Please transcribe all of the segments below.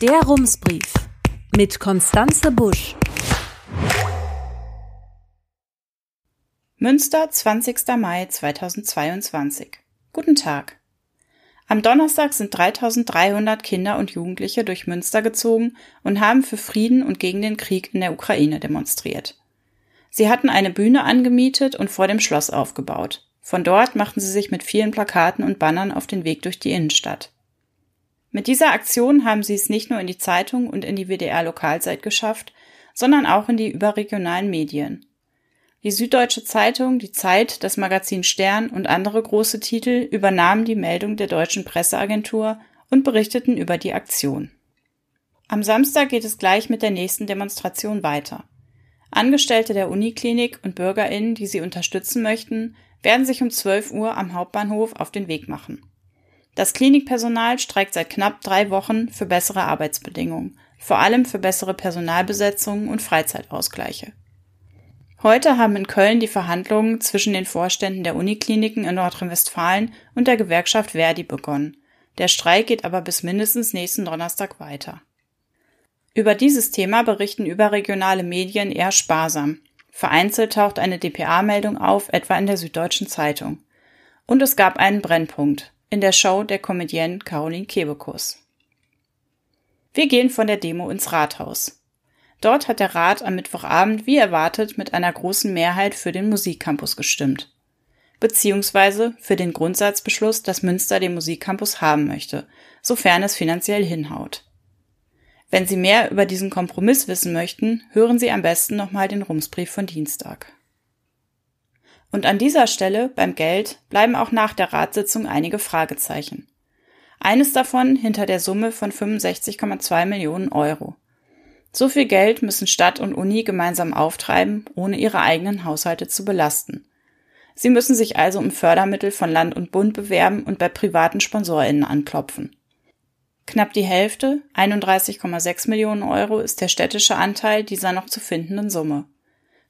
Der Rumsbrief mit Konstanze Busch. Münster, 20. Mai 2022. Guten Tag. Am Donnerstag sind 3300 Kinder und Jugendliche durch Münster gezogen und haben für Frieden und gegen den Krieg in der Ukraine demonstriert. Sie hatten eine Bühne angemietet und vor dem Schloss aufgebaut. Von dort machten sie sich mit vielen Plakaten und Bannern auf den Weg durch die Innenstadt. Mit dieser Aktion haben sie es nicht nur in die Zeitung und in die WDR Lokalzeit geschafft, sondern auch in die überregionalen Medien. Die Süddeutsche Zeitung, die Zeit, das Magazin Stern und andere große Titel übernahmen die Meldung der deutschen Presseagentur und berichteten über die Aktion. Am Samstag geht es gleich mit der nächsten Demonstration weiter. Angestellte der Uniklinik und BürgerInnen, die sie unterstützen möchten, werden sich um 12 Uhr am Hauptbahnhof auf den Weg machen. Das Klinikpersonal streikt seit knapp drei Wochen für bessere Arbeitsbedingungen, vor allem für bessere Personalbesetzungen und Freizeitausgleiche. Heute haben in Köln die Verhandlungen zwischen den Vorständen der Unikliniken in Nordrhein-Westfalen und der Gewerkschaft Verdi begonnen. Der Streik geht aber bis mindestens nächsten Donnerstag weiter. Über dieses Thema berichten überregionale Medien eher sparsam. Vereinzelt taucht eine DPA-Meldung auf, etwa in der Süddeutschen Zeitung. Und es gab einen Brennpunkt in der Show der Comedienne Caroline Kebekus. Wir gehen von der Demo ins Rathaus. Dort hat der Rat am Mittwochabend wie erwartet mit einer großen Mehrheit für den Musikcampus gestimmt. Beziehungsweise für den Grundsatzbeschluss, dass Münster den Musikcampus haben möchte, sofern es finanziell hinhaut. Wenn Sie mehr über diesen Kompromiss wissen möchten, hören Sie am besten nochmal den Rumsbrief von Dienstag. Und an dieser Stelle, beim Geld, bleiben auch nach der Ratssitzung einige Fragezeichen. Eines davon hinter der Summe von 65,2 Millionen Euro. So viel Geld müssen Stadt und Uni gemeinsam auftreiben, ohne ihre eigenen Haushalte zu belasten. Sie müssen sich also um Fördermittel von Land und Bund bewerben und bei privaten SponsorInnen anklopfen. Knapp die Hälfte, 31,6 Millionen Euro, ist der städtische Anteil dieser noch zu findenden Summe.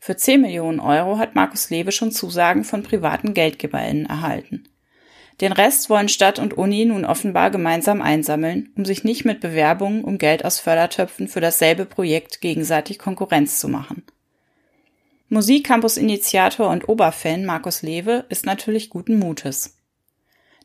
Für 10 Millionen Euro hat Markus Lewe schon Zusagen von privaten GeldgeberInnen erhalten. Den Rest wollen Stadt und Uni nun offenbar gemeinsam einsammeln, um sich nicht mit Bewerbungen um Geld aus Fördertöpfen für dasselbe Projekt gegenseitig Konkurrenz zu machen. Musikcampus-Initiator und Oberfan Markus Lewe ist natürlich guten Mutes.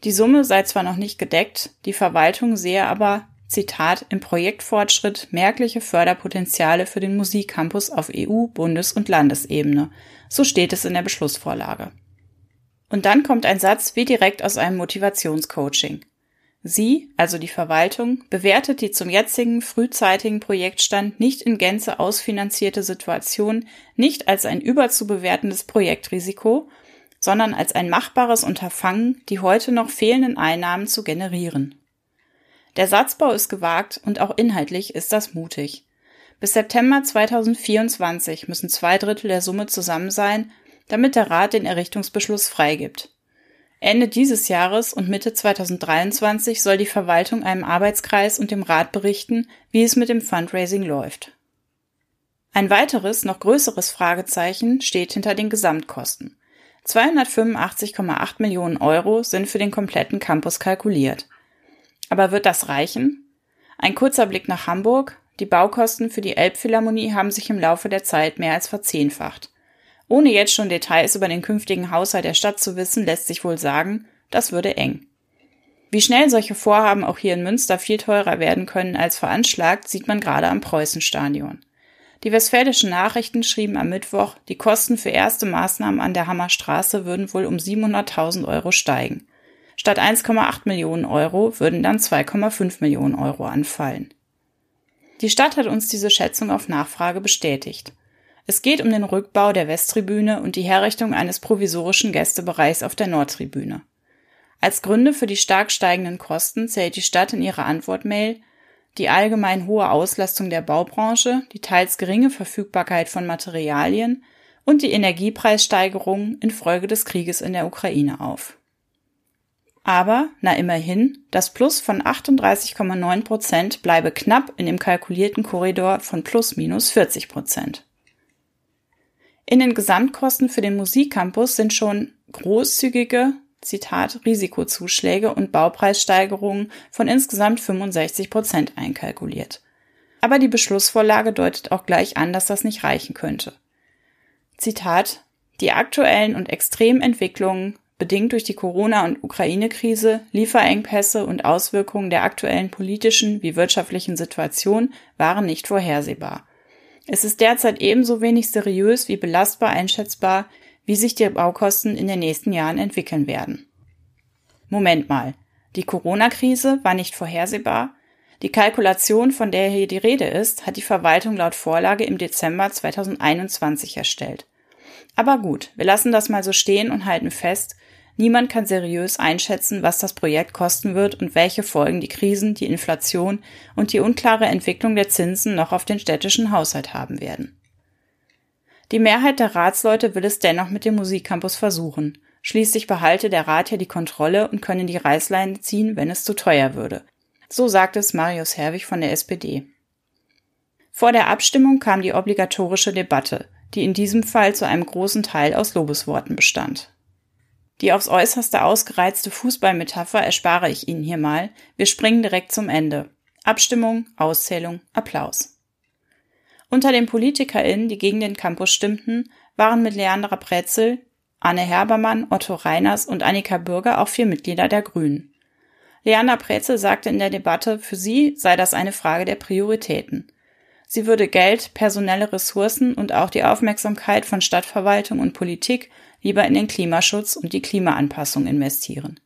Die Summe sei zwar noch nicht gedeckt, die Verwaltung sehe aber, Zitat, im Projektfortschritt merkliche Förderpotenziale für den Musikcampus auf EU-, Bundes- und Landesebene. So steht es in der Beschlussvorlage. Und dann kommt ein Satz wie direkt aus einem Motivationscoaching. Sie, also die Verwaltung, bewertet die zum jetzigen frühzeitigen Projektstand nicht in Gänze ausfinanzierte Situation nicht als ein überzubewertendes Projektrisiko, sondern als ein machbares Unterfangen, die heute noch fehlenden Einnahmen zu generieren. Der Satzbau ist gewagt und auch inhaltlich ist das mutig. Bis September 2024 müssen zwei Drittel der Summe zusammen sein, damit der Rat den Errichtungsbeschluss freigibt. Ende dieses Jahres und Mitte 2023 soll die Verwaltung einem Arbeitskreis und dem Rat berichten, wie es mit dem Fundraising läuft. Ein weiteres, noch größeres Fragezeichen steht hinter den Gesamtkosten. 285,8 Millionen Euro sind für den kompletten Campus kalkuliert. Aber wird das reichen? Ein kurzer Blick nach Hamburg. Die Baukosten für die Elbphilharmonie haben sich im Laufe der Zeit mehr als verzehnfacht. Ohne jetzt schon Details über den künftigen Haushalt der Stadt zu wissen, lässt sich wohl sagen, das würde eng. Wie schnell solche Vorhaben auch hier in Münster viel teurer werden können als veranschlagt, sieht man gerade am Preußenstadion. Die westfälischen Nachrichten schrieben am Mittwoch, die Kosten für erste Maßnahmen an der Hammerstraße würden wohl um 700.000 Euro steigen. Statt 1,8 Millionen Euro würden dann 2,5 Millionen Euro anfallen. Die Stadt hat uns diese Schätzung auf Nachfrage bestätigt. Es geht um den Rückbau der Westtribüne und die Herrichtung eines provisorischen Gästebereichs auf der Nordtribüne. Als Gründe für die stark steigenden Kosten zählt die Stadt in ihrer Antwortmail die allgemein hohe Auslastung der Baubranche, die teils geringe Verfügbarkeit von Materialien und die Energiepreissteigerungen infolge des Krieges in der Ukraine auf. Aber, na immerhin, das Plus von 38,9 Prozent bleibe knapp in dem kalkulierten Korridor von plus minus 40 Prozent. In den Gesamtkosten für den Musikcampus sind schon großzügige Zitat, Risikozuschläge und Baupreissteigerungen von insgesamt 65 Prozent einkalkuliert. Aber die Beschlussvorlage deutet auch gleich an, dass das nicht reichen könnte. Zitat, die aktuellen und extremen Entwicklungen, bedingt durch die Corona- und Ukraine-Krise, Lieferengpässe und Auswirkungen der aktuellen politischen wie wirtschaftlichen Situation waren nicht vorhersehbar. Es ist derzeit ebenso wenig seriös wie belastbar einschätzbar, wie sich die Baukosten in den nächsten Jahren entwickeln werden. Moment mal, die Corona-Krise war nicht vorhersehbar? Die Kalkulation, von der hier die Rede ist, hat die Verwaltung laut Vorlage im Dezember 2021 erstellt. Aber gut, wir lassen das mal so stehen und halten fest, niemand kann seriös einschätzen, was das Projekt kosten wird und welche Folgen die Krisen, die Inflation und die unklare Entwicklung der Zinsen noch auf den städtischen Haushalt haben werden. Die Mehrheit der Ratsleute will es dennoch mit dem Musikcampus versuchen. Schließlich behalte der Rat ja die Kontrolle und könne die Reißleine ziehen, wenn es zu teuer würde. So sagt es Marius Herwig von der SPD. Vor der Abstimmung kam die obligatorische Debatte, die in diesem Fall zu einem großen Teil aus Lobesworten bestand. Die aufs äußerste ausgereizte Fußballmetapher erspare ich Ihnen hier mal. Wir springen direkt zum Ende. Abstimmung, Auszählung, Applaus. Unter den PolitikerInnen, die gegen den Campus stimmten, waren mit Leandra Pretzel, Anne Herbermann, Otto Reiners und Annika Bürger auch vier Mitglieder der Grünen. Leander Pretzel sagte in der Debatte, für sie sei das eine Frage der Prioritäten. Sie würde Geld, personelle Ressourcen und auch die Aufmerksamkeit von Stadtverwaltung und Politik lieber in den Klimaschutz und die Klimaanpassung investieren.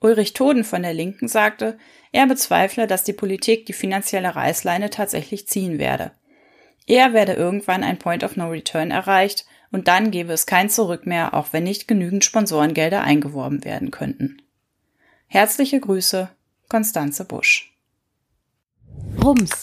Ulrich Toden von der Linken sagte, er bezweifle, dass die Politik die finanzielle Reißleine tatsächlich ziehen werde. Er werde irgendwann ein Point of No Return erreicht und dann gäbe es kein Zurück mehr, auch wenn nicht genügend Sponsorengelder eingeworben werden könnten. Herzliche Grüße, Konstanze Busch. Rums,